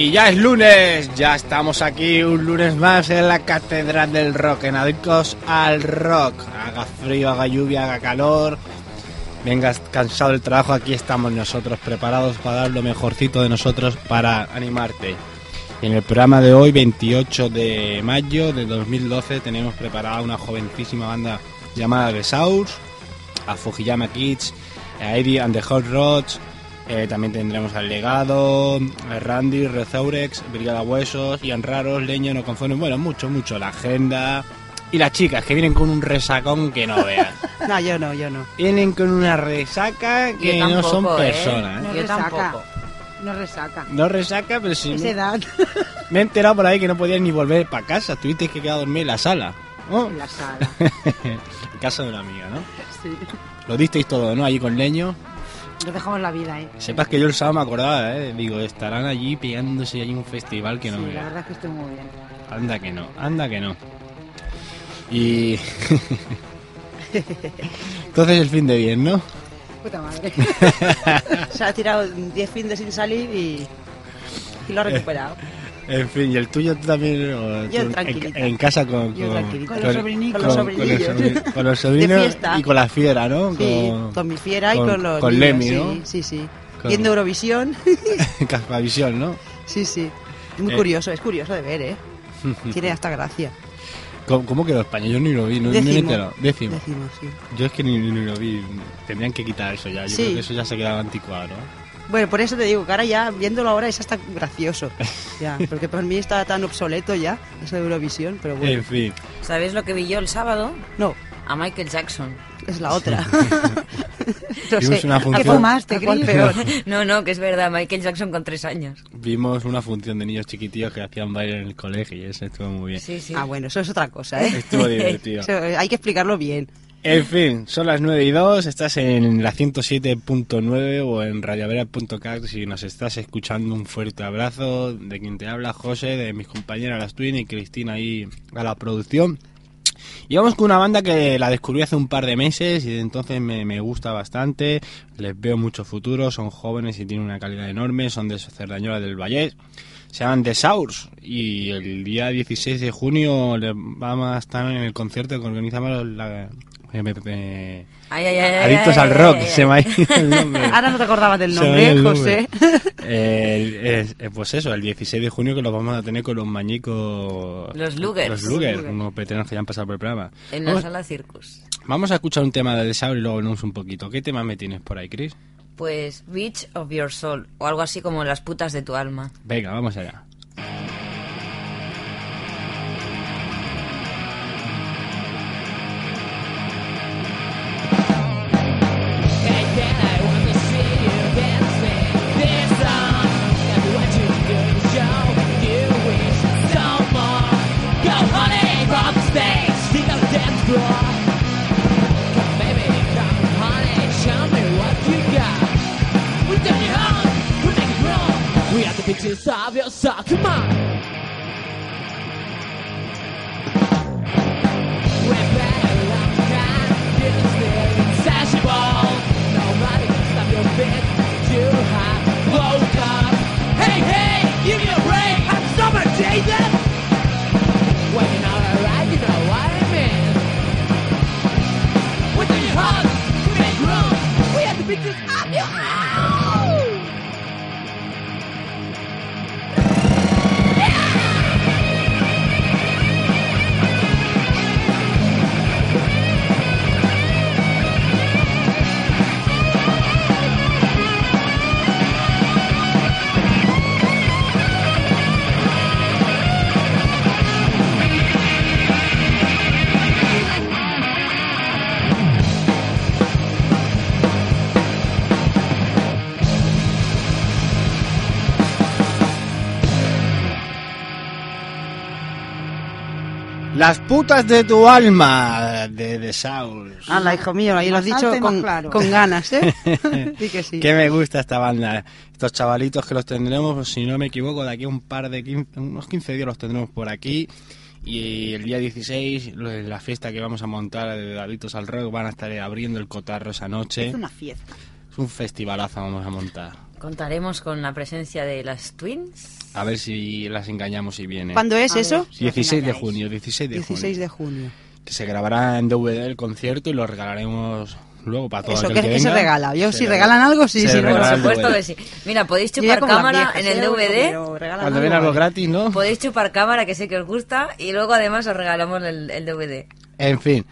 Y ya es lunes, ya estamos aquí un lunes más en la Catedral del Rock, en Adictos al Rock. Haga frío, haga lluvia, haga calor, vengas cansado del trabajo, aquí estamos nosotros preparados para dar lo mejorcito de nosotros para animarte. En el programa de hoy, 28 de mayo de 2012, tenemos preparada una jovencísima banda llamada The Sours, a Fujiyama Kids, a Eddie and the Hot Rods, eh, también tendremos al Legado, a Randy, Rezaurex, Brigada Huesos, Ian Raros, Leño, No Conforme, bueno, mucho, mucho, la agenda. Y las chicas que vienen con un resacón que no veas. No, yo no, yo no. vienen con una resaca que Yo no son ¿eh? personas. ¿eh? No Yo resaca. tampoco. No resaca. No resaca, pero sí. Es me, edad. me he enterado por ahí que no podías ni volver para casa. Tuviste que quedar a dormir en la sala. ¿no? En la sala. en casa de una amiga, ¿no? Sí. Lo disteis todo, ¿no? Allí con leño. Nos dejamos la vida, ¿eh? Sepas que yo el sábado me acordaba, ¿eh? Digo, estarán allí pegándose allí un festival que no sí, me la verdad es que estoy muy bien. Anda que no, anda que no. Y. Entonces el fin de bien, ¿no? Puta madre. Se ha tirado 10 fines sin salir y, y lo ha recuperado. En fin, y el tuyo tú también. o Yo tú en, casa con. Yo con, tranquilita. con- Con los sobrinicos. con- Con los con los sobrinillos. sobrin- con los sobrinos y con la fiera, ¿no? Sí, Con, con mi fiera y con- con los con niños, Lemmy, sí, ¿no? Sí, sí. Con- Viendo Eurovisión. Caspavisión, ¿no? sí, sí. Muy Eh. curioso, es curioso de ver, ¿eh? Tiene hasta gracia. ¿Cómo, cómo quedó España? Yo ni lo vi, no, ni Décimo. Décimo. Sí. Yo es que ni, ni lo vi. Tendrían que quitar eso ya. Yo Sí. creo que eso ya se quedaba anticuado, ¿no? Bueno, por eso te digo que ahora ya, viéndolo ahora, es hasta gracioso. Ya, porque para mí está tan obsoleto ya, eso de Eurovisión, pero bueno. En fin. ¿Sabes lo que vi yo el sábado? No, A Michael Jackson. es la otra. no Vimos una ¿a función- cuál fumaste, peor? No, no, que es verdad, Michael Jackson con tres años. Vimos una función de niños chiquitillos que hacían baile en el colegio y eso estuvo muy bien. Sí, sí. Ah, bueno, eso es otra cosa, ¿eh? Estuvo divertido. Eso, hay que explicarlo bien. En fin, son las 9 y 2, estás en la 107.9 o en radiovera.cat si nos estás escuchando un fuerte abrazo. De quien te habla, José, de mis compañeras las Twin y Cristina ahí a la producción. Y vamos con una banda que la descubrí hace un par de meses y de entonces me, me gusta bastante, les veo mucho futuro, son jóvenes y tienen una calidad enorme, son de Cerdañola del Valle, se llaman The Sours y el día 16 de junio les vamos a estar en el concierto que organizamos la... eh, Ay, ay, Adictos ay, al rock, se me ha ido el nombre. Ahora no te acordabas del nombre, José. eh, pues eso, el 16 de junio que los vamos a tener con los mañicos. Los Lugers. Los Lugers, unos veteranos que ya han pasado por el programa. En la Vamos, sala Circus. vamos a escuchar un tema de The Sour y luego hablamos un poquito. ¿Qué tema me tienes por ahí, Chris? Pues Beach of Your Soul, o algo así como Las putas de tu alma. Venga, vamos allá. Las putas de tu alma de The Sours. Hala, hijo mío, ahí lo has dicho con, claro. con ganas, ¿eh? sí que sí. Que me gusta esta banda. Estos chavalitos que los tendremos, pues, si no me equivoco, de aquí a un par de 15, unos 15 días los tendremos por aquí. Y el día 16, lo de la fiesta que vamos a montar de Davitos al Rock, van a estar abriendo el cotarro esa noche. Es una fiesta. Es un festivalazo vamos a montar. Contaremos con la presencia de las Twins. A ver si las engañamos y vienen. ¿Cuándo es A eso? ver. Si os 16 de junio, 16 de 16 junio. de junio. Que se grabará en DVD el concierto y lo regalaremos luego para todo Eso, aquel ¿qué, que qué se venga. regala? Yo, Se si le- regalan algo, sí, se no, Por supuesto que sí. Mira, podéis chupar cámara viejas, en el DVD. Regalan Cuando ven algo gratis, ¿no? Podéis chupar cámara, que sé que os gusta, y luego además os regalamos el, el DVD. En fin,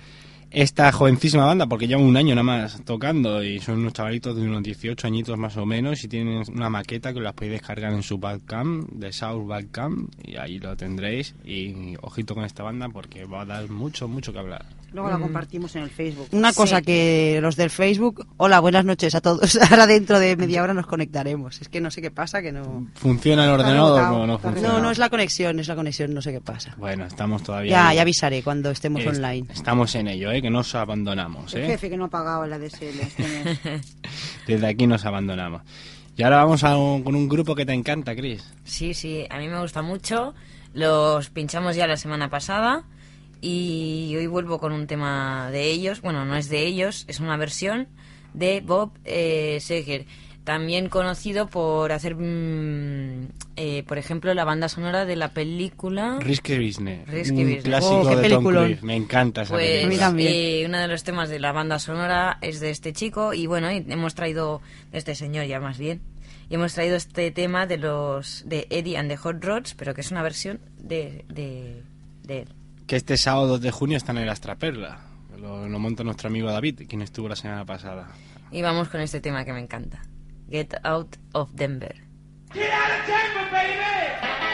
esta jovencísima banda, porque llevan un año nada más tocando y son unos chavalitos de unos 18 añitos más o menos y tienen una maqueta que las podéis descargar en su Bandcamp, de South Bandcamp, y ahí lo tendréis. Y ojito con esta banda porque va a dar mucho, mucho que hablar. Luego la compartimos en el Facebook. Una cosa Sí. que los del Facebook, hola, buenas noches a todos. Ahora dentro de media hora nos conectaremos. Es que no sé qué pasa, que no... ¿Funciona el ordenador no está funciona? No, no es la conexión, es la conexión, no sé qué pasa. Bueno, estamos todavía... Ya, ya avisaré cuando estemos Es- online. Estamos en ello, ¿eh? que no os abandonamos. El ¿eh? jefe que no ha pagado la DSL este. Desde aquí nos abandonamos. Y ahora vamos a un- con un grupo que te encanta, Chris. Sí, sí, a mí me gusta mucho. Los pinchamos ya la semana pasada y hoy vuelvo con un tema de ellos. Bueno, no es de ellos, es una versión de Bob eh, Seger. También conocido por hacer, mm, eh, por ejemplo, la banda sonora de la película. Risky Business. Risky un Business. clásico Oh, qué de Tom. Cruise. Me encanta esa Pues película. eh, uno de los temas de la banda sonora es de este chico y bueno, y hemos traído de este señor ya más bien. Y hemos traído este tema de los de Eddie and the Hot Rods, pero que es una versión de, de, de él. Que este sábado 2 de junio están en la Astraperla. Lo, lo monta nuestro amigo David, quien estuvo la semana pasada. Y vamos con este tema que me encanta. Get Out of Denver. Get Out of Denver.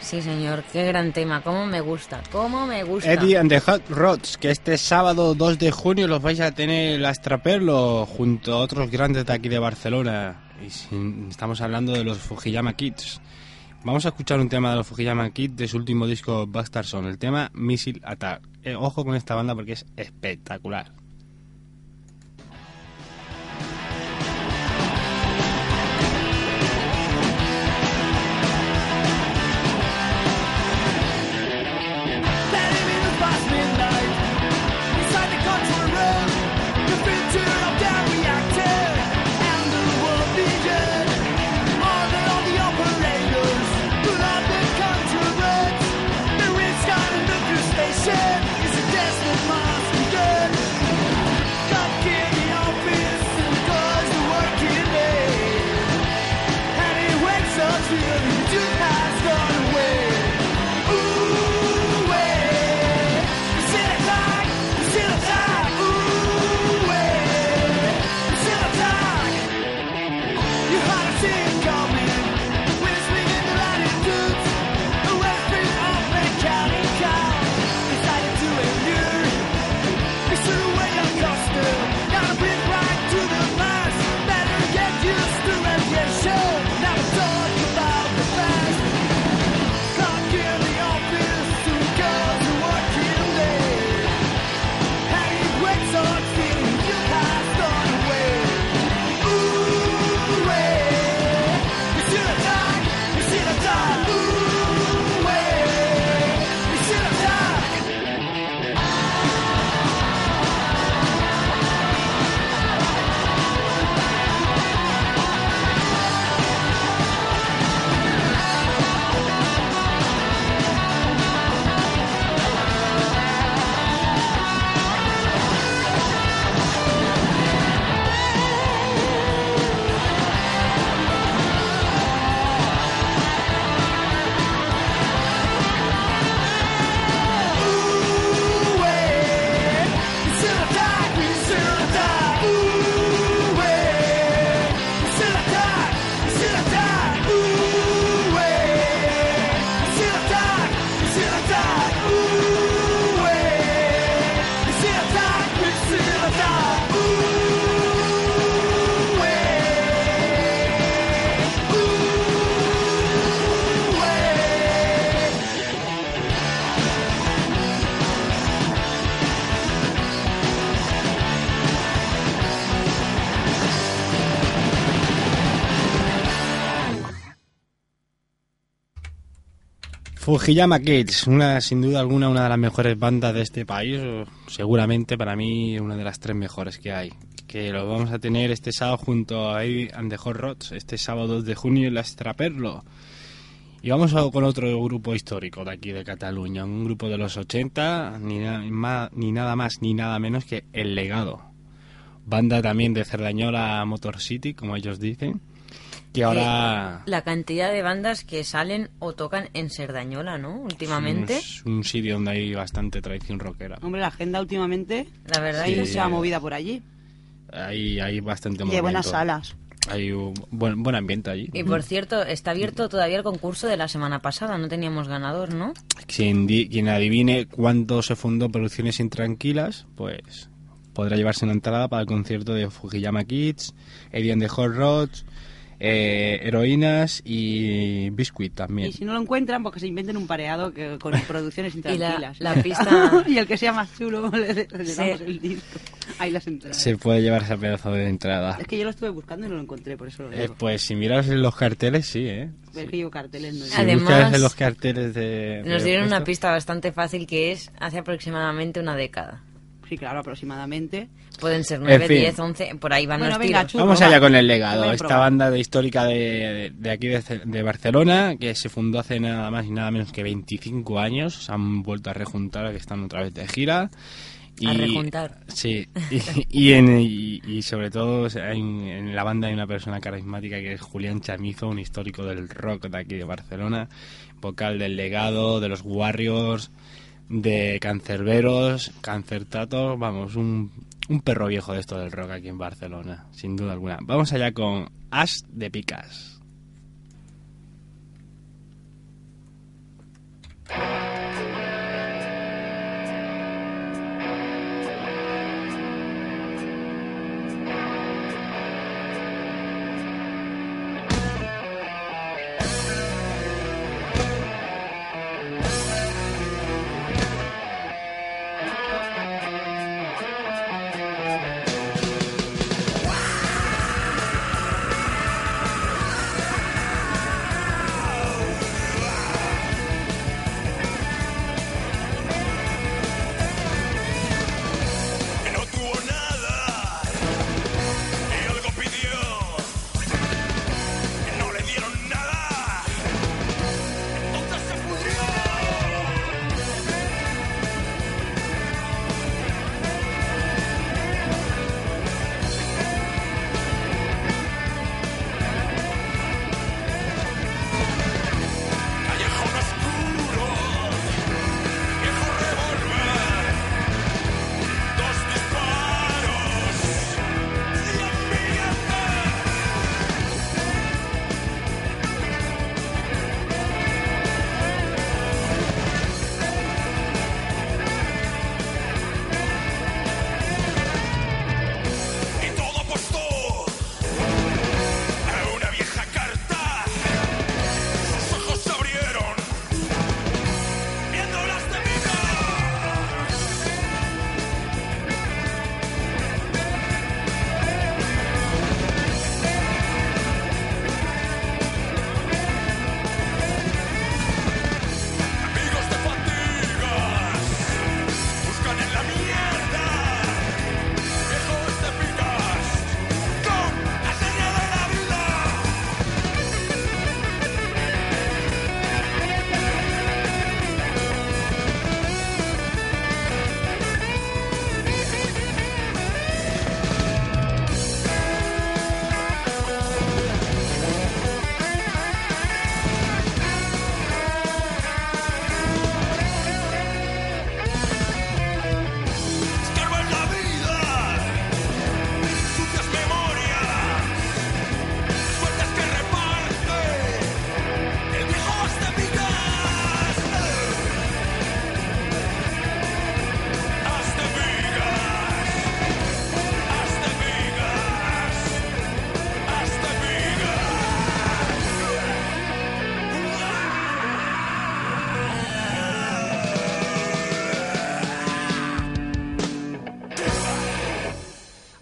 Sí, señor. Qué gran tema. Cómo me gusta. Cómo me gusta. Eddie and the Hot Rods, que este sábado 2 de junio los vais a tener en la Straperlo junto a otros grandes de aquí de Barcelona. Y estamos hablando de los Fujiyama Kids. Vamos a escuchar un tema de los Fujiyama Kids de su último disco Bastard Son, el tema Missile Attack. Eh, ojo con esta banda porque es espectacular. Fujiyama Kids, una, sin duda alguna una de las mejores bandas de este país, seguramente para mí una de las tres mejores que hay. Que lo vamos a tener este sábado junto a Eddie and the Hot Rods, este sábado 2 de junio en la Straperlo. Y vamos a- con otro grupo histórico de aquí de Cataluña, un grupo de los 80, ni, na- ni nada más ni nada menos que El Legado. Banda también de Cerdañola Motor City, como ellos dicen, que ahora... La cantidad de bandas que salen o tocan en Serdañola, ¿no? Últimamente. Es un sitio donde hay bastante tradición rockera. Hombre, la agenda últimamente La verdad Sí. que se ha movida por allí. Hay, hay bastante Y de buenas movimiento. salas. Hay un buen, buen ambiente allí. Y por cierto, está abierto todavía el concurso de la semana pasada. No teníamos ganador, ¿no? Quien, quien adivine cuándo se fundó Producciones Intranquilas, pues podrá llevarse una entrada para el concierto de Fujiyama Kids, Eddie and the Hot Rods, eh, Heroínas y Biscuit también. Y si no lo encuentran, porque se inventen un pareado que, con producciones Y la, intranquilas. la pista... y el que sea más chulo le, le damos Sí. el disco. Ahí las entradas. Se puede llevar ese pedazo de entrada. Es que yo lo estuve buscando y no lo encontré, por eso lo Eh, pues si miras en los carteles, sí, ¿eh? Es que yo carteles no Si. Además, en los carteles de... Nos dieron una pista bastante fácil que es hace aproximadamente una década. Sí, claro, aproximadamente. Pueden ser 9, fin. 10, 11, por ahí van Bueno, los venga, tiros. Churro, Vamos va. allá con el legado. Ven, Esta banda de histórica de, de aquí de, de Barcelona, que se fundó hace nada más y nada menos que 25 años, se han vuelto a rejuntar, que están otra vez de gira. A rejuntar. Sí, y, y, en- y- y sobre todo en, en la banda hay una persona carismática que es Julián Chamizo, un histórico del rock de aquí de Barcelona, vocal del legado, de los Warriors, de Cancerberos, Cancertatos, vamos, un, un perro viejo de esto del rock aquí en Barcelona, sin duda alguna. Vamos allá con Ash de Picas.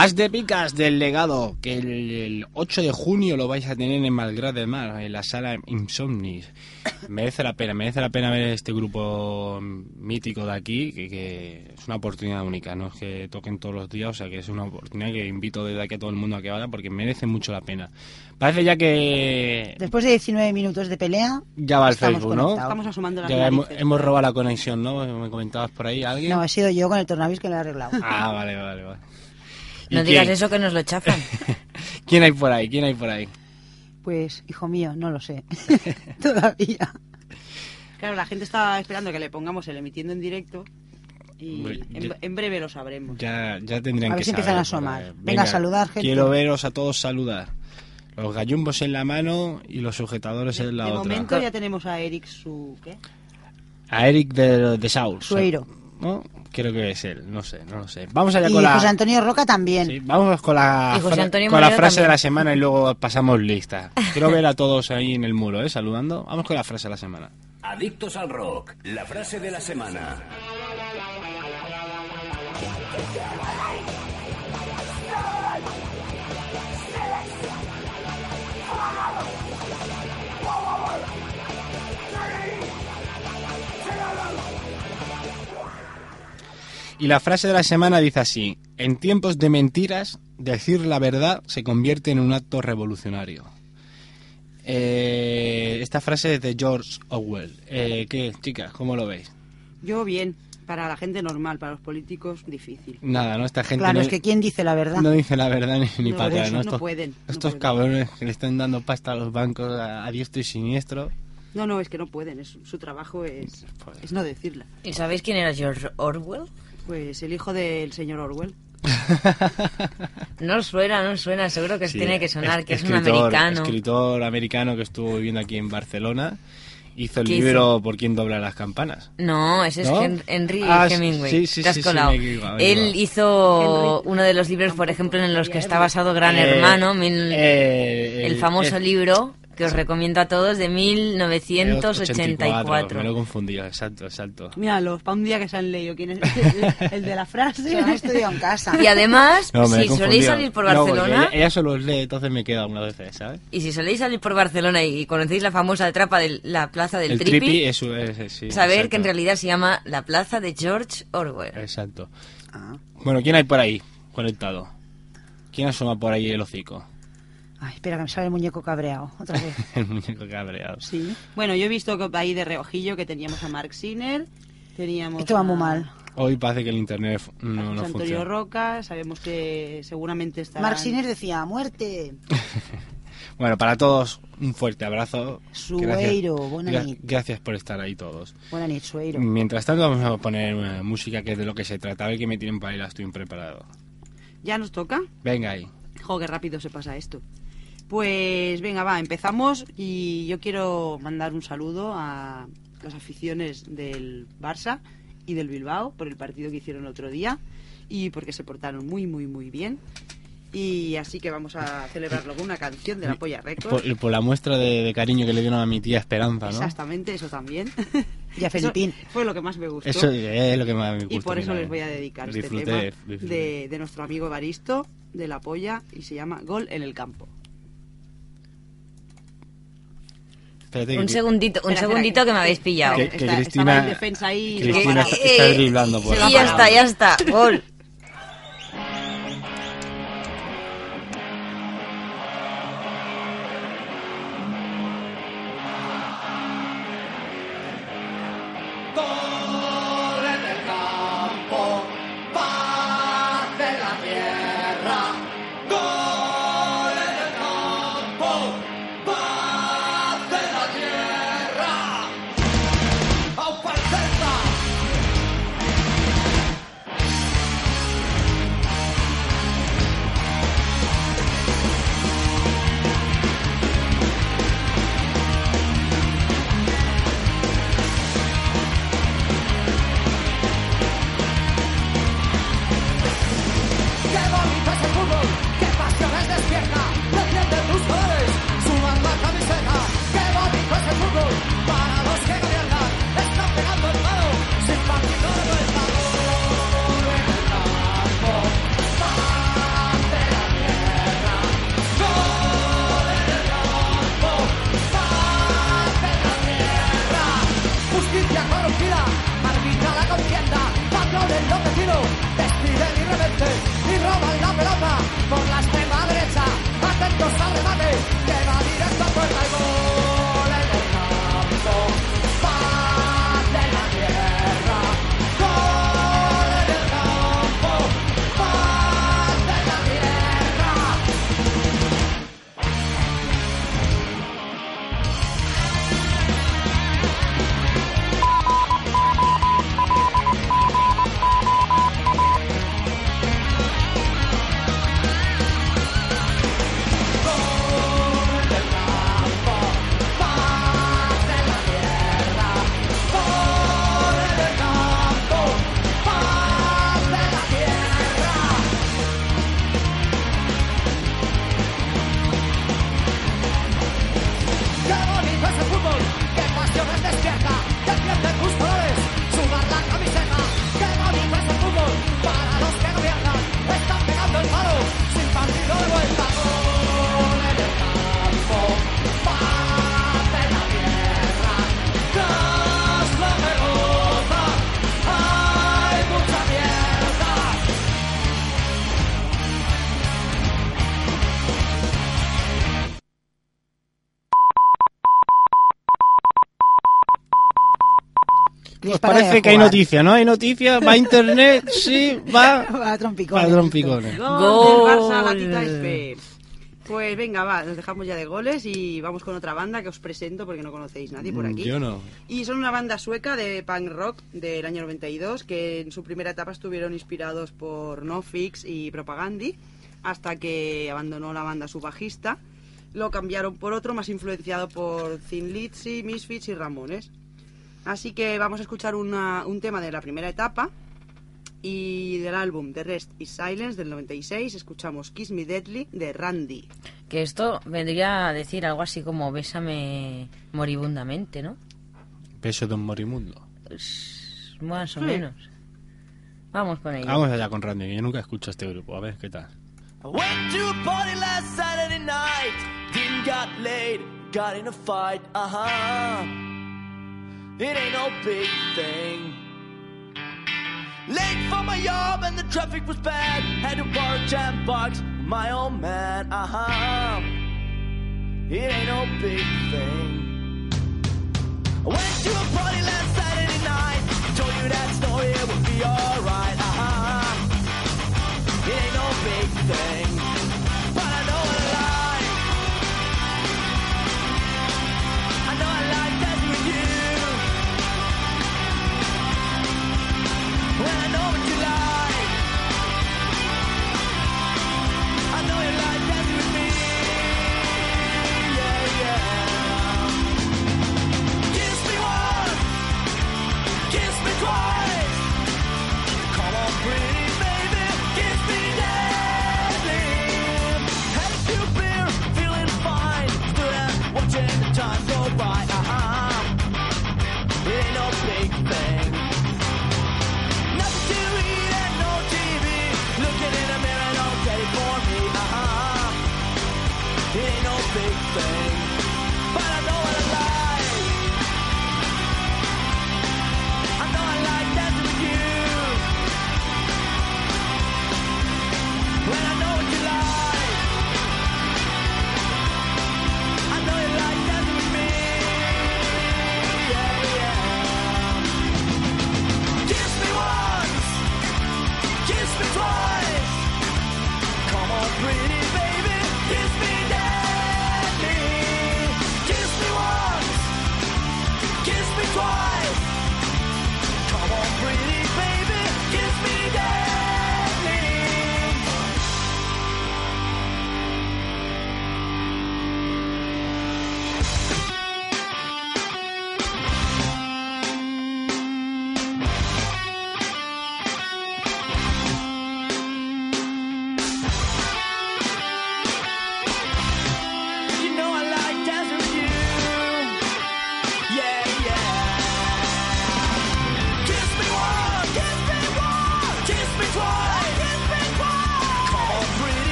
As de Picas del legado, que el, el 8 de junio lo vais a tener en Malgrat del Mar, en la sala Insomnis. Merece la pena, merece la pena ver este grupo mítico de aquí, que, que es una oportunidad única, no es que toquen todos los días, o sea que es una oportunidad que invito desde aquí a todo el mundo a que vaya porque merece mucho la pena. Parece ya que Después de 19 minutos de pelea, ya va el Facebook, ¿no? Estamos asomando las Ya hemos, hemos robado la conexión, ¿no? ¿Me comentabas por ahí alguien? no, he sido yo con el tornavis que lo he arreglado. Ah, vale, vale, vale. ¿Y No digas quién? eso que nos lo chafan. ¿Quién hay por ahí? ¿Quién hay por ahí? Pues, hijo mío, no lo sé. Todavía. Claro, la gente está esperando que le pongamos el emitiendo en directo y en, ya- en breve lo sabremos. Ya, ya tendrían A ver que si empiezan saber, a asomar. Venga, a saludar, gente. Quiero veros a todos saludar. Los gallumbos en la mano y los sujetadores De, en la de otra. momento ya tenemos a Eric su... ¿qué? A Eric de, de Saul. Sueiro. ¿No? Creo que es él, no sé, no lo sé. Vamos allá Y con la... José Antonio Roca también. Sí, vamos con la, José con la frase de la semana y luego pasamos lista. Quiero ver a todos ahí en el muro, ¿eh? Saludando. Vamos con la frase de la semana. Adictos al rock, la frase de la semana. Y la frase de la semana dice así: En tiempos de mentiras, decir la verdad se convierte en un acto revolucionario. Eh, esta frase es de George Orwell. Eh, ¿Qué, chicas? ¿Cómo lo veis? Yo bien, para la gente normal, para los políticos difícil. Nada, ¿no? Esta gente Claro, no, es que ¿quién dice la verdad? no dice la verdad ni, ni No, para atrás, ¿no? no Estos, pueden, no estos pueden. cabrones que le están dando pasta a los bancos a, a diestro y siniestro. No, no, es que no pueden, es, su trabajo es, Pues- es no decirla. ¿Y sabéis quién era George Orwell? Pues el hijo del señor Orwell. No suena, no suena, seguro que Sí, tiene que sonar, es- que es un escritor- americano. Escritor americano que estuvo viviendo aquí en Barcelona. Hizo el ¿Qué libro Por quién dobla las campanas. No, ese ¿No? es Hen- Henry Ah, Hemingway. sí, sí, Te has sí, sí, colado. he Él hizo Henry uno de los libros, por ejemplo, en los que está basado Gran Eh, Hermano, mil- eh, el famoso eh, libro que os recomiendo a todos de 84, 1984. Me lo he confundido, exacto, exacto. Míralos, para un día que se han leído. ¿Quién es el, de la frase? Se lo han estudiado en casa. Y además, No, si soléis salir por Barcelona, ella, ella solo los lee, entonces me queda una vez, ¿sabes? y si soléis salir por Barcelona y conocéis la famosa trapa de la plaza del el Tripi, tripi, eso es, es- sí. saber exacto. que en realidad se llama la plaza de George Orwell. Exacto. Ah. Bueno, ¿quién hay por ahí conectado? ¿Quién asoma por ahí el hocico? Ay, espera, que me sale el muñeco cabreado. Otra vez. El muñeco cabreado. Sí. Bueno, yo he visto que ahí de reojillo que teníamos a Mark Sinner, teníamos Esto va a muy mal. Hoy parece que el internet no, no Antonio funciona. Roca, sabemos que seguramente está... Mark Siner decía, muerte. Bueno, para todos, un fuerte abrazo. Sueiro, buena Gra- nit. gracias por estar ahí todos. Buena nit, Sueiro. Mientras tanto, vamos a poner eh, música que es de lo que se trata. A ver qué me tienen para ir, estoy preparado. ¿Ya nos toca? Venga ahí. Jo, qué rápido se pasa esto. Pues venga, va, empezamos y yo quiero mandar un saludo a las aficiones del Barça y del Bilbao por el partido que hicieron el otro día y porque se portaron muy, muy, muy bien. Y así que vamos a celebrarlo con una canción de la Polla Records. Por, por la muestra de, de cariño que le dieron a mi tía Esperanza, ¿no? Exactamente, eso también. Y a Felipín. Eso fue lo que más me gustó. Eso es lo que más me gusta. y por eso mira, les voy a dedicar este tema de, de nuestro amigo Baristo, de la Polla, y se llama Gol en el campo. Espérate, Un que- segundito, un Espera, segundito espera, que me habéis pillado. Que- está, que estaba Cristina- en defensa ahí. Cristina está- está driblando por y ya está, ya está. Gol Parece que hay noticia, ¿no? Hay noticia, va a internet, sí, va Va a trompicones. a trompicones. Gol, del Barça, Espe. Pues venga, va, nos dejamos ya de goles y vamos con otra banda que os presento porque no conocéis nadie por aquí. Mm, Yo no. Y son una banda sueca de punk rock del año 92 que en su primera etapa estuvieron inspirados por No Fix y Propagandi hasta que abandonó la banda su bajista. Lo cambiaron por otro más influenciado por Thin Lizzy, Misfits y Ramones. Así que vamos a escuchar una- un tema de la primera etapa y del álbum The Rest is Silence del 96 escuchamos Kiss Me Deadly de Randy. Que esto vendría a decir algo así como bésame moribundamente, ¿no? Peso de un morimundo. Pues, más o Sí. menos. Vamos con ello. Vamos allá con Randy, que yo nunca escucho este grupo. A ver qué tal. I went to a party last Saturday night. Didn't got laid, got in a fight. Uh huh. It ain't no big thing. Late for my job and the traffic was bad. Had to borrow ten bucks, my old man. Uh huh. It ain't no big thing.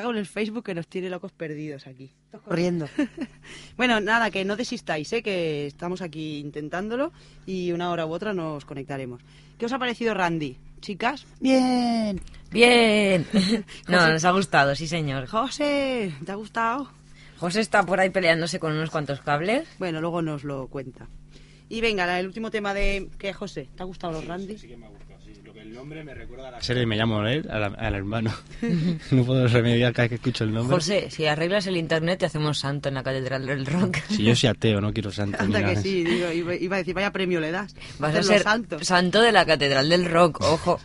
Cago en el Facebook que nos tiene locos perdidos aquí. Corriendo. Bueno, nada, que no desistáis, ¿eh? que estamos aquí intentándolo y una hora u otra nos conectaremos. ¿Qué os ha parecido Randy? Chicas, Bien. Bien. no, nos ha gustado, sí señor. José, ¿te ha gustado? José está por ahí peleándose con unos cuantos cables. Bueno, luego nos lo cuenta. Y venga, el último tema de... ¿Qué, José? ¿Te ha gustado los Randy? que me ha gustado, sí. Lo que el nombre me recuerda a la serie me llamo él, al, al hermano. no puedo remediar cada vez que escucho el nombre. José, si arreglas el internet te hacemos santo en la Catedral del Rock. Si yo soy ateo, no quiero santo. Anda que sí, digo, iba, a decir, vaya premio le das. Vas a ser santo. santo de la Catedral del Rock, ojo.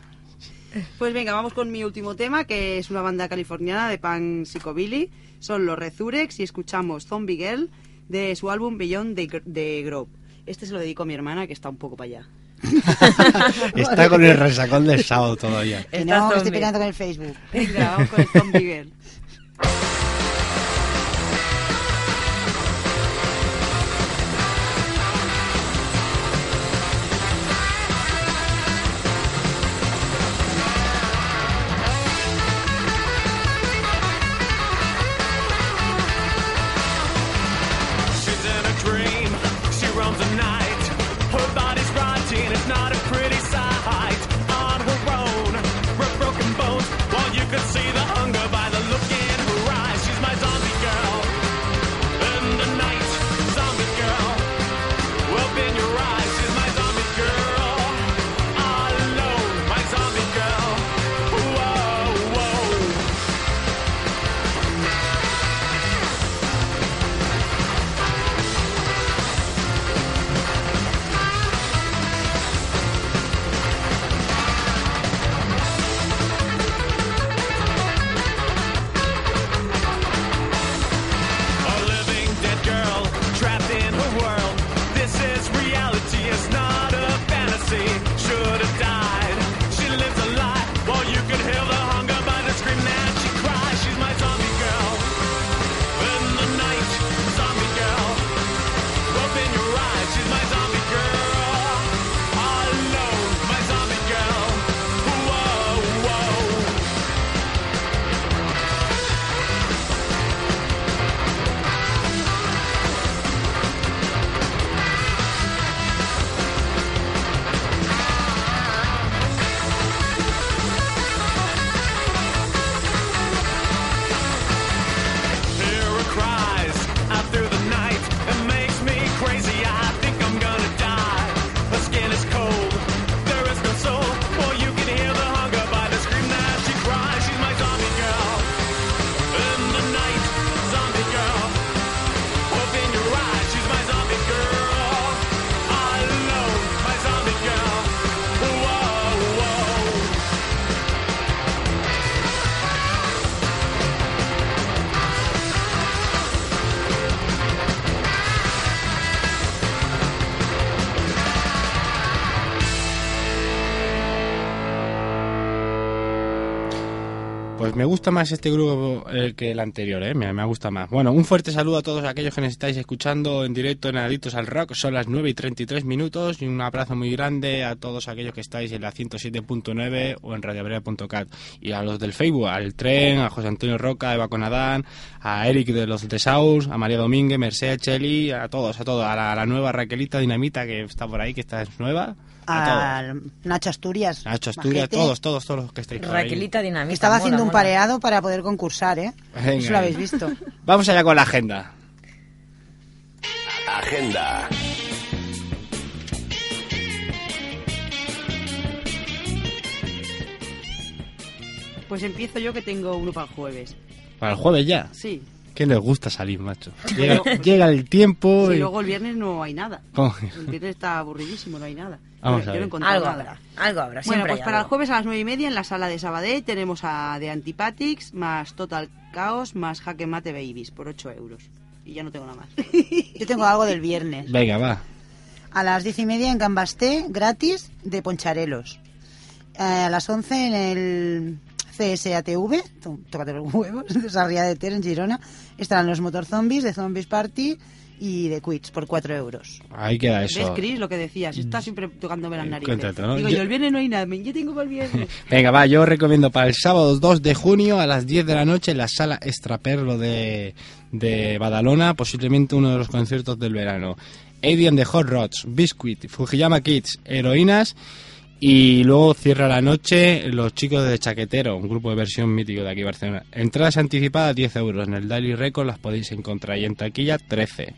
Pues venga, vamos con mi último tema, que es una banda californiana de punk psychobilly. Son los Rezurex y escuchamos Zombie Girl de su álbum Beyond the Grove. Este se lo dedico a mi hermana que está un poco para allá. Está con el resacón del sábado todavía. Que no, que estoy peleando con el Facebook. Venga, vamos con el Zombie Girl. Me gusta más este grupo eh, que el anterior, ¿eh? me, gusta más. Bueno, un fuerte saludo a todos aquellos que nos estáis escuchando en directo en Adictos al Rock. Son las 9 y 33 minutos y un abrazo muy grande a todos aquellos que estáis en la 107.9 o en radiobrera.cat. Y a los del Facebook, al Tren, a José Antonio Roca, Eva Conadán, a Eric de los de Saus, a María Domínguez, Mercedes Cheli, a todos, a todos. A la, a la nueva Raquelita Dinamita que está por ahí, que está es nueva. A. A Nacho Asturias. Nacho Asturias, todos, todos, todos los que ahí. Raquelita Dinamita. que estaba mola, haciendo un mola. pareado para poder concursar, ¿eh? Venga. Eso lo habéis visto. Vamos allá con la agenda. Agenda. Pues empiezo yo que tengo uno para el jueves. Para el jueves ya. Sí. ¿Qué les gusta salir, macho? Llega, llega el tiempo Sí, y... luego el viernes no hay nada. ¿Cómo? El viernes está aburridísimo, no hay nada. Vamos a ver. Algo habrá, algo habrá. Bueno, pues para el jueves a las nueve y media en la sala de Sabadell tenemos a The Antipathics más Total Chaos más Jaque Mate Babies por 8 euros. Y ya no tengo nada más. Yo tengo algo del viernes. Venga, va. A las diez y media en Gambasté, gratis, de Poncharelos. Eh, a las once en el CSATV, tó- tócate los huevos, de Sarriá de Ter, en Girona, estarán los Motor Zombies de Zombies Party y de Quits por 4 euros. Ahí queda ¿Ves, eso. Chris? Lo que decías. Está siempre tocándome las narices. Cuéntate, ¿no? Digo, Yo- yo el viernes no hay nada. Yo tengo para el viernes. Venga, va, yo recomiendo para el sábado 2 de junio a las 10 de la noche en la sala Extraperlo de, de Badalona, posiblemente uno de los conciertos del verano. And the Hot Rods, Biscuit, Fujiyama Kids, Heroínas y luego cierra la noche los chicos de Chaquetero, un grupo de versión mítico de aquí Barcelona. Entradas anticipadas 10 euros, en el Daily Record las podéis encontrar y en taquilla 13.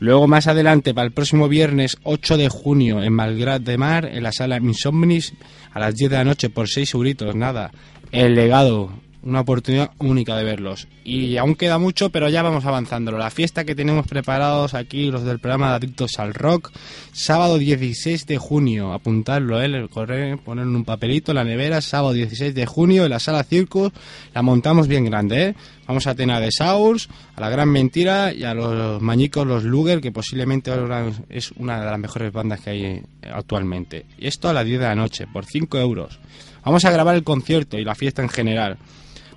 Luego más adelante, para el próximo viernes 8 de junio en Malgrat de Mar, en la sala Insomnis, a las 10 de la noche por 6 euritos, nada. El legado, una oportunidad única de verlos. Y aún queda mucho, pero ya vamos avanzándolo. La fiesta que tenemos preparados aquí, los del programa de Adictos al Rock, sábado 16 de junio. Apuntarlo, ¿eh? Ponerlo en un papelito, la nevera, sábado 16 de junio, en la sala Circus. La montamos bien grande, ¿eh? Vamos a tener a The Sours, a La Gran Mentira y a los mañicos, los Luger, que posiblemente ahora es una de las mejores bandas que hay eh, actualmente. Y esto a las 10 de la noche, por 5 euros. Vamos a grabar el concierto y la fiesta en general.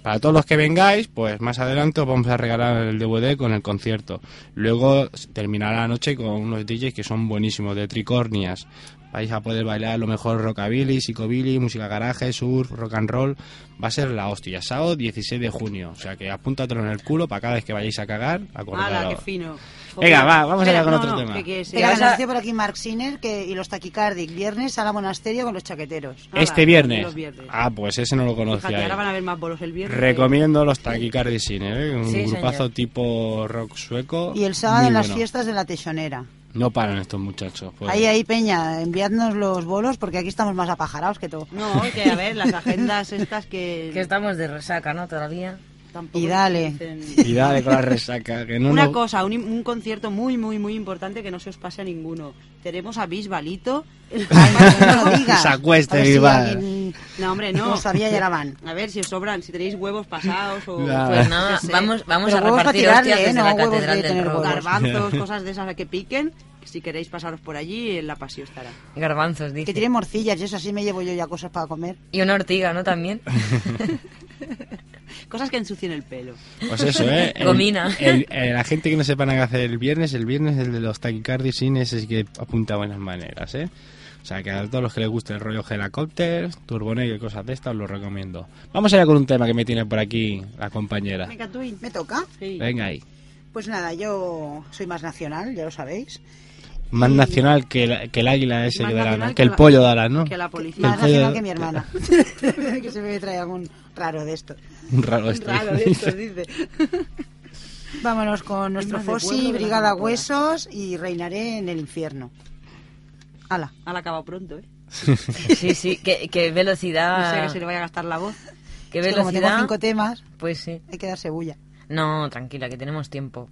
Para todos los que vengáis, pues más adelante os vamos a regalar el DVD con el concierto. Luego terminará la noche con unos DJs que son buenísimos, de Tricornias. Vais a poder bailar lo mejor rockabilly, psicobilly, música garaje, surf, rock and roll. Va a ser la hostia. Sábado 16 de junio. O sea que apúntatelo en el culo para cada vez que vayáis a cagar, ¡Hala, acordaros. qué fino! Venga, va, vamos allá con no, otro no, tema. que- a- nos dice por aquí Mark Sinner que, y los Taquicardic. Viernes sala monasterio con los chaqueteros. Hala, Este viernes. los viernes. Ah, pues ese no lo Fíjate, conocía. ahora van a haber más bolos el viernes. Recomiendo los Taquicardi Cine, ¿eh? un Sí, grupazo señor. tipo rock sueco. Y el sábado en las bueno. fiestas de la Teixonera. No paran estos muchachos. pues. Ahí, ahí, Peña, enviadnos los bolos porque aquí estamos más apajarados que todo. No, que a ver, las agendas estas que... Que estamos de resaca, ¿no? Todavía. Tampoco Y dale. dicen- Y dale con la resaca. Que no Una nos- cosa, un, un concierto muy, muy, muy importante que no se os pase a ninguno. Tenemos a Bisbalito. no lo digas. Se acueste, si alguien No, hombre, no. No sabía y ahora van. A ver si os sobran, si tenéis huevos pasados o... Ya. Pues nada, vamos, vamos Pero a repartir tirarle, hostias ¿eh? desde No la huevos de Catedral del. Garbanzos, cosas de esas que piquen. Si queréis pasaros por allí, en la pasio estará. Garbanzos, dice. Que tiene morcillas y eso así me llevo yo ya cosas para comer. Y una ortiga, ¿no? También. Cosas que ensucien el pelo. Pues eso, ¿eh? Gomina. la gente que no sepa nada que hacer el viernes, el viernes el de los Taquicardi Cine es que apunta a buenas maneras, ¿eh? O sea, que a todos los que les guste el rollo helicópter, turbonegro y cosas de estas, os lo recomiendo. Vamos allá con un tema que me tiene por aquí la compañera. Venga, tú. ¿Me toca? Sí. Venga ahí. Pues nada, yo soy más nacional, ya lo sabéis. Más nacional que, la- que el águila ese que, da la- nacional que el la- pollo da la, ¿no? Que la policía. Más pollo- nacional que mi hermana. que se me trae algún raro de esto. Un raro esto. Raro de esto, dice. Vámonos con nuestro de Fossi, que Brigada. Huesos y reinaré en el infierno. Hala. Han acabado pronto, ¿eh? Sí, sí. Qué, qué No velocidad. sé que se le vaya a gastar la voz. Qué Es que como tengo velocidad. cinco temas, Pues sí. hay que darse bulla. No, tranquila, que tenemos tiempo.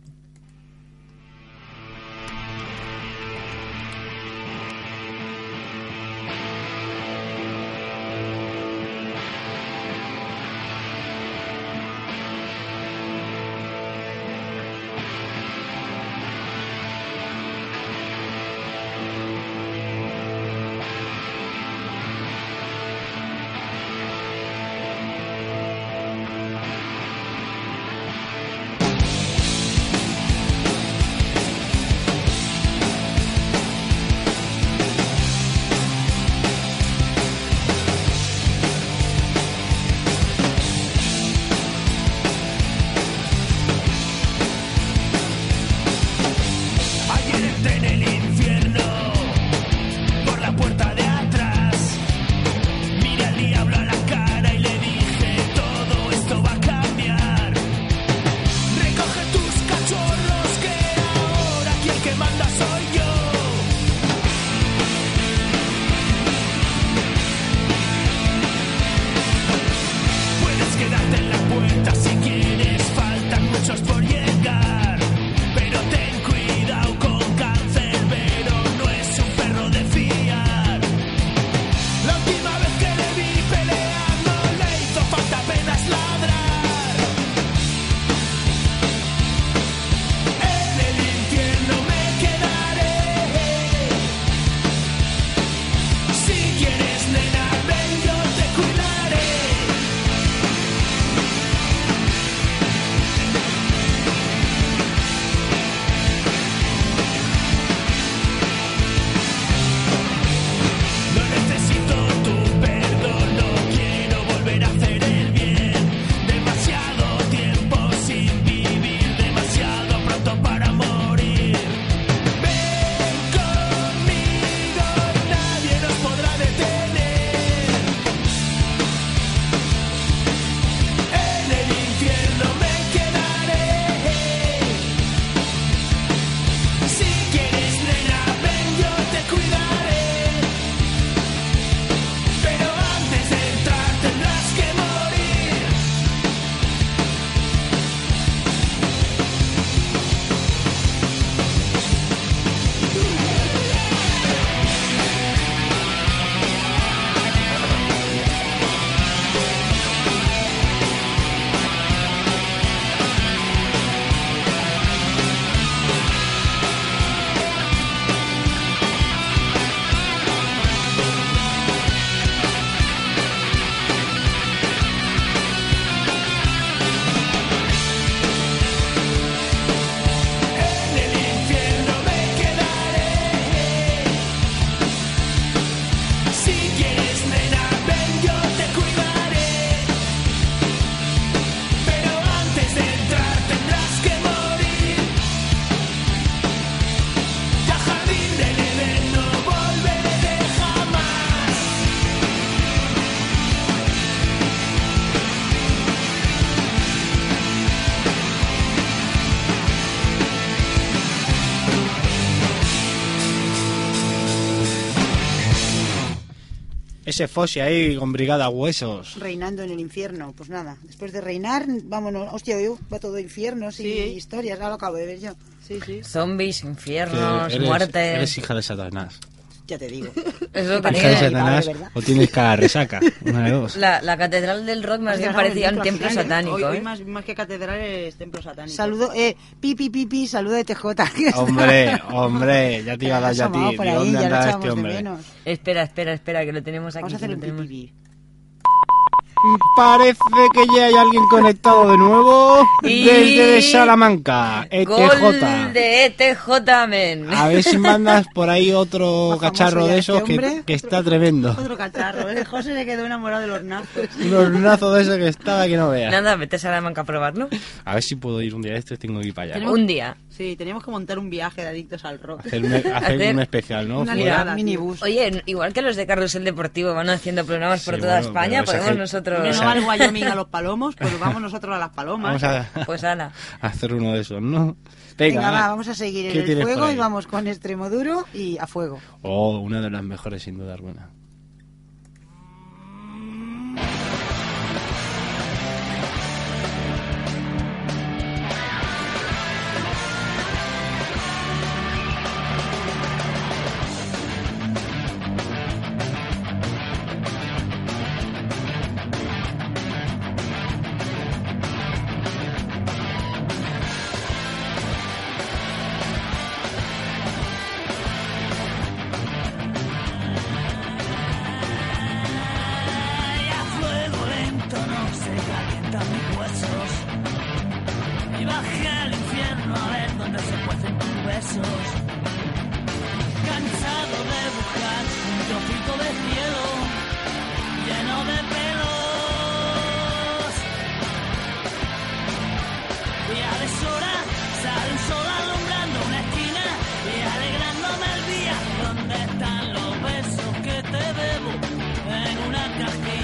Ese Fossi ahí con Brigada Huesos. Reinando en el infierno. Pues nada, después de reinar, vámonos. Hostia, hoy va todo infiernos y Sí. historias. Ahora lo acabo de ver yo. Sí, sí. Zombies, infiernos, eres, muertes. eres hija de Satanás. Ya te digo. Es lo que Hija de. Satanás. O tienes cara resaca. Una de dos. La, la catedral del rock más bien parecía un templo satánico, Hoy, hoy ¿eh? más, más que catedral es templo satánico. Saludo, eh, pipi, pipi, saludo de TJ. Hombre, hombre, ya te iba a dar yo a ti. por ¿De ahí, dónde ya anda este hombre? menos. Espera, espera, espera, que lo tenemos aquí. Vamos a hacer un pipi. Parece que ya hay alguien conectado de nuevo Y- desde Salamanca, E Gol ETJ. de ETJ, men. A ver si mandas por ahí otro cacharro de este esos que, hombre. que está tremendo. Otro cacharro. El José se quedó enamorado de los nazos. Un hornazo de ese que estaba que no veas. Nada, vete a Salamanca a probarlo. A ver si puedo ir un día de estos, tengo que ir para allá. Un día. Sí, teníamos que montar un viaje de adictos al rock. Hacer un, hacer Hacer un especial, ¿no? una minibús. Oye, igual que los de Carrusel Deportivo van haciendo programas por Sí, toda bueno, España, podemos nosotros... Que no va el Wyoming a los palomos, pues vamos nosotros a las palomas. Vamos a, Pues ala. a hacer uno de esos, ¿no? Venga, Venga, va, vamos a seguir ¿Qué en el fuego y vamos con extremo duro y a fuego. Oh, una de las mejores sin duda alguna. En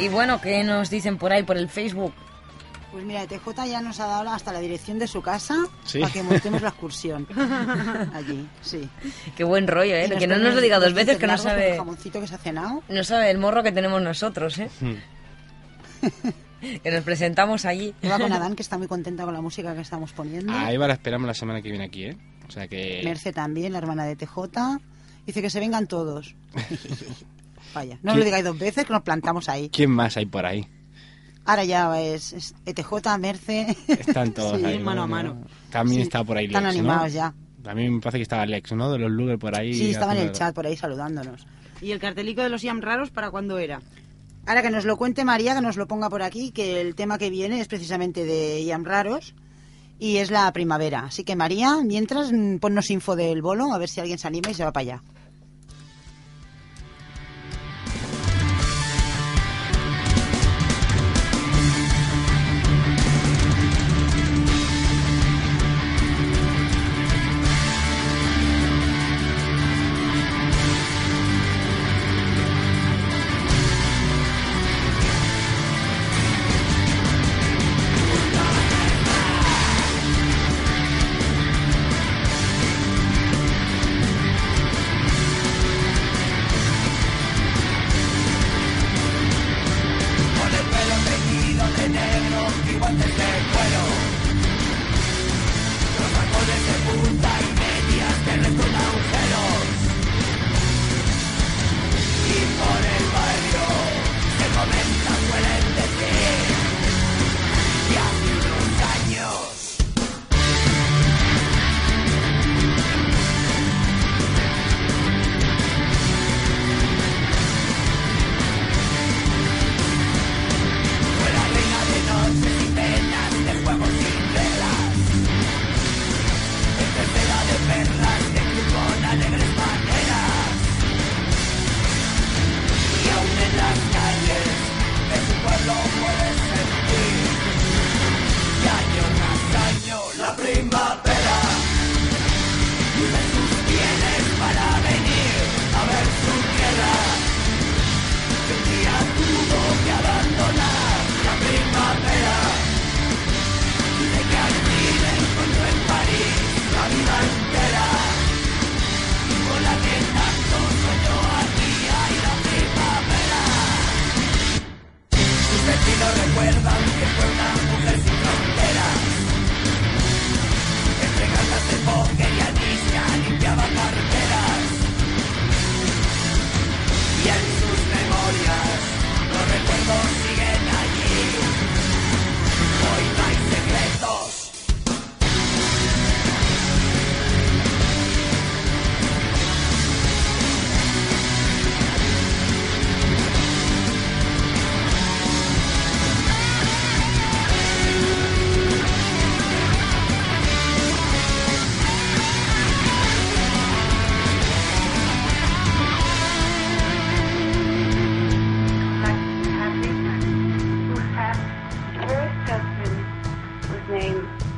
Y bueno, ¿qué nos dicen por ahí por el Facebook? Pues mira, TJ ya nos ha dado hasta la dirección de su casa Sí. para que montemos la excursión. Allí, sí. Qué buen rollo, ¿eh? Que no nos lo diga dos veces, que no sabe, el jamoncito que se ha cenado. no sabe el morro que tenemos nosotros, ¿eh? que nos presentamos allí. Y va con Adán, que está muy contenta con la música que estamos poniendo. Ahí va, la esperamos la semana que viene aquí, ¿eh? O sea que... Merce también, la hermana de TJ. Dice que se vengan todos. Vaya, no ¿Quién- lo digáis dos veces, que nos plantamos ahí. ¿Quién más hay por ahí? Ahora ya es, es ETJ, Merce. Están todos Sí, ahí. mano a ¿no? mano. También Sí, está por ahí están Lex, ¿no? animados ya. También me parece que estaba Lex, ¿no? De los Luger por ahí. Sí, estaba en el chat por ahí saludándonos. ¿Y el cartelico de los Iam raros para cuándo era? Ahora que nos lo cuente María, que nos lo ponga por aquí, que el tema que viene es precisamente de Iam Raros y es la primavera. Así que María, mientras, mm, ponnos info del bolo, a ver si alguien se anima y se va para allá.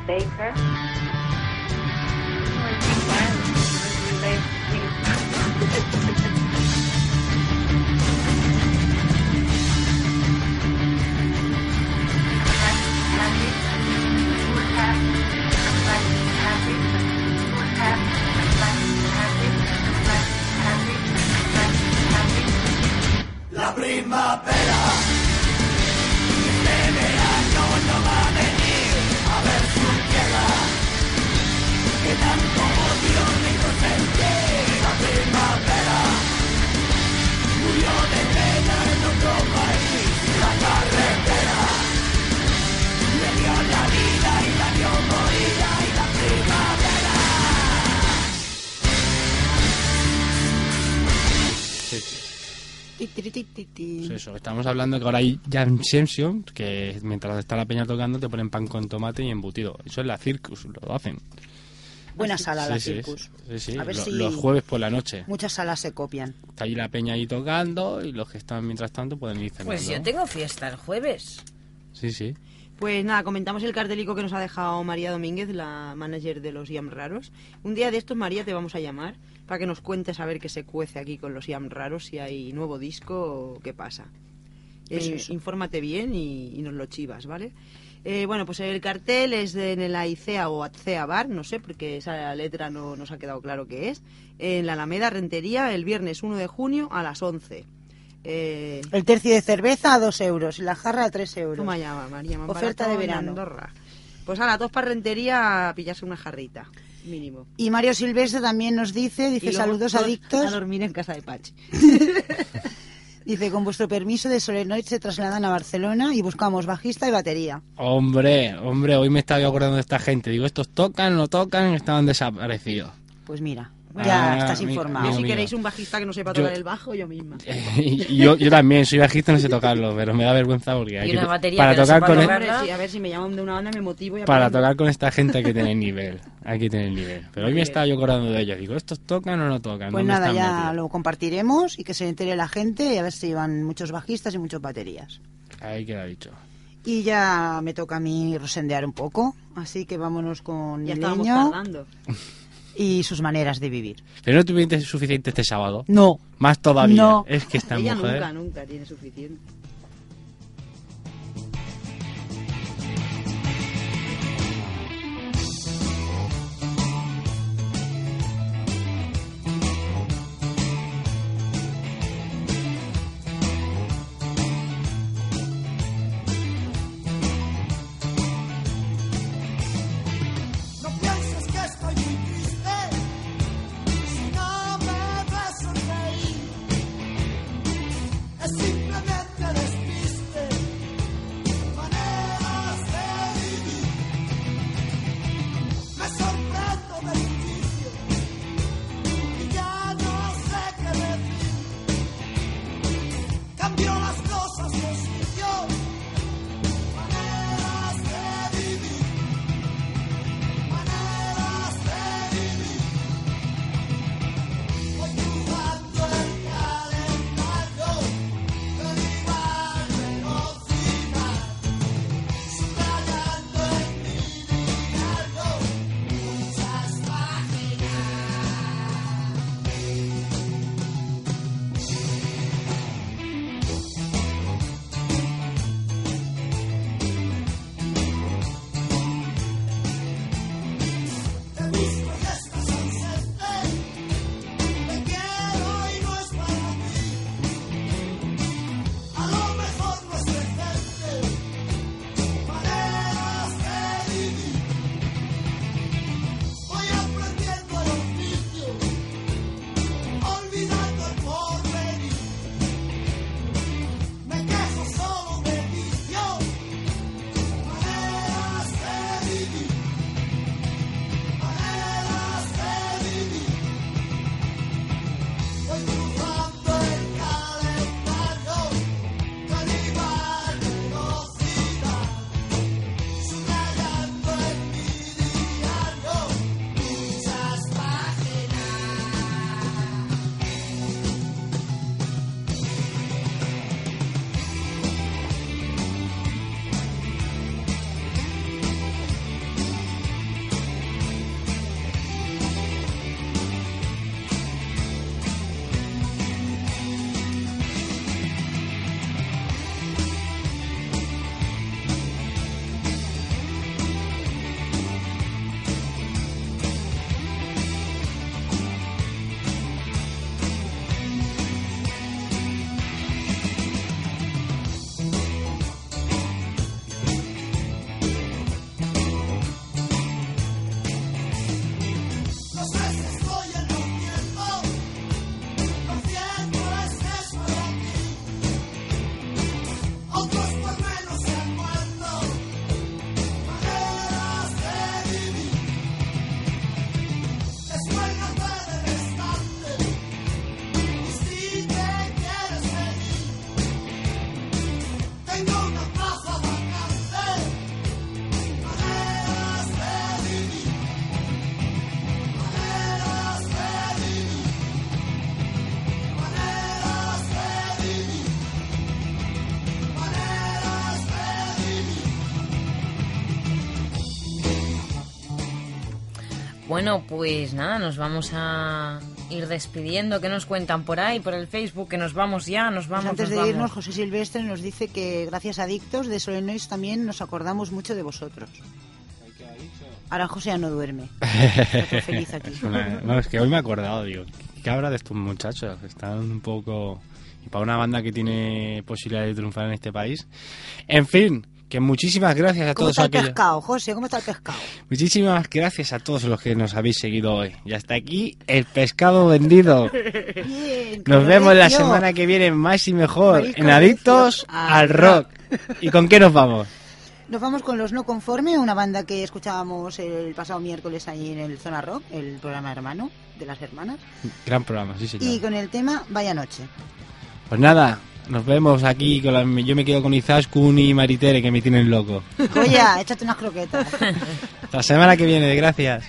Baker. Estamos hablando que ahora hay Jam Session, que mientras está la peña tocando te ponen pan con tomate y embutido. Eso es la Circus, lo hacen. Buena sala la Sí, Circus. sí, sí, A ver lo- si Los jueves por la noche. muchas salas se copian. Está ahí la peña ahí tocando y los que están mientras tanto pueden ir cenando. Pues yo tengo fiesta el jueves. Sí, sí. Pues nada, comentamos el cartelico que nos ha dejado María Domínguez, la manager de los IAM raros. Un día de estos, María, te vamos a llamar para que nos cuentes a ver qué se cuece aquí con los IAM raros, si hay nuevo disco o qué pasa. Eh. Infórmate bien y, y nos lo chivas, ¿vale? Eh, bueno, pues el cartel es de, en el AICEA o ACEA Bar, no sé, porque esa letra no nos ha quedado claro qué es. En la Alameda Rentería, el viernes 1 de junio a las 11. Eh, El tercio de cerveza a 2 euros y la jarra a 3 euros. Toma ya, María, Oferta de verano. Andorra. Pues a las dos para Rentería a pillarse una jarrita, mínimo. Y Mario Silvestre también nos dice, dice saludos adictos. A dormir en casa de Pachi. Dice, con vuestro permiso de Solenoid se trasladan a Barcelona y buscamos bajista y batería. Hombre, hombre, hoy me estaba yo acordando de esta gente. Digo, estos tocan, no tocan, estaban desaparecidos. Pues mira, ya Ah, estás informado. Si queréis un bajista que no sepa Yo- tocar el bajo, yo misma. Y yo, yo también soy bajista, no sé tocarlo, pero me da vergüenza porque hay Y que- una batería para que no tocar con e- tocar. Hombre, sí, a ver si me llaman de una banda me motivo y para tocar con esta gente hay que tener nivel, hay que tener nivel. Pero hoy me estaba yo acordando de ellos. Digo, ¿estos tocan o no tocan? Pues ¿Dónde nada, ya metidos? lo compartiremos y que se entere la gente y a ver si van muchos bajistas y muchos baterías. Ahí queda dicho. Y ya me toca a mí rosendear un poco, así que vámonos con Ya tardando. y sus maneras de vivir. Pero no tuviste suficiente este sábado. No, Más todavía. No. Es que esta Ella mujer. nunca, nunca tiene suficiente. Bueno, pues nada, nos vamos a ir despidiendo. ¿Qué nos cuentan por ahí, por el Facebook? Que nos vamos ya, nos Pues vamos. antes nos de vamos. irnos, José Silvestre nos dice que gracias a Adictos de Solenois también nos acordamos mucho de vosotros. Ahora José ya no duerme. Está todo feliz aquí. Es una- no, es que hoy me he acordado, digo, ¿qué habrá de estos muchachos? Están un poco... Y para una banda que tiene posibilidad de triunfar en este país. En fin, que muchísimas gracias a ¿Cómo todos está el aquellos... pescado, José? ¿Cómo está el pescado? Muchísimas gracias a todos los que nos habéis seguido hoy. Y hasta aquí el pescado vendido. Bien, Nos vemos la semana que viene más y mejor en Adictos Recio. al Rock. ¿Y con qué nos vamos? Nos vamos con Los No Conforme, una banda que escuchábamos el pasado miércoles ahí en el Zona Rock, el programa hermano de las hermanas. Gran programa, sí señor. Y con el tema Vaya Noche. Pues nada, nos vemos aquí. Con la- yo me quedo con Izaskun y Maritere que me tienen loco. Goya, échate unas croquetas. Hasta la semana que viene, gracias.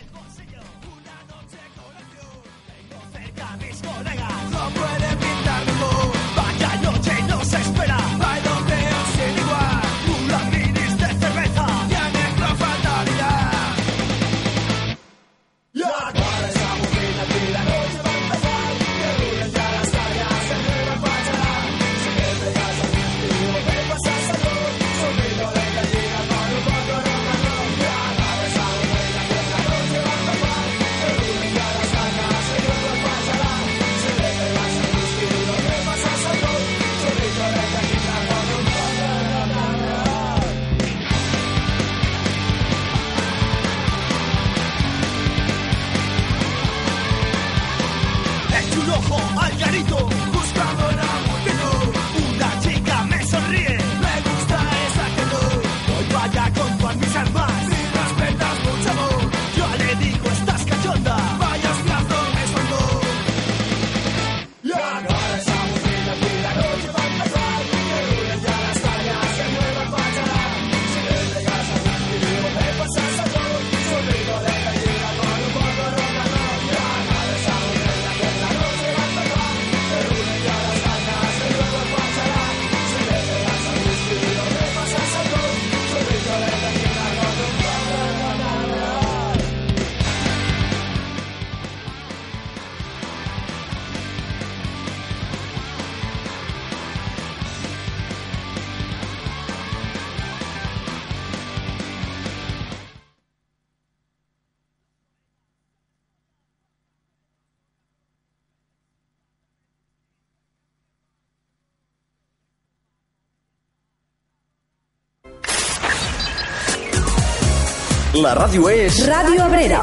La ràdio és Ràdio Abrera.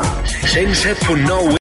107.9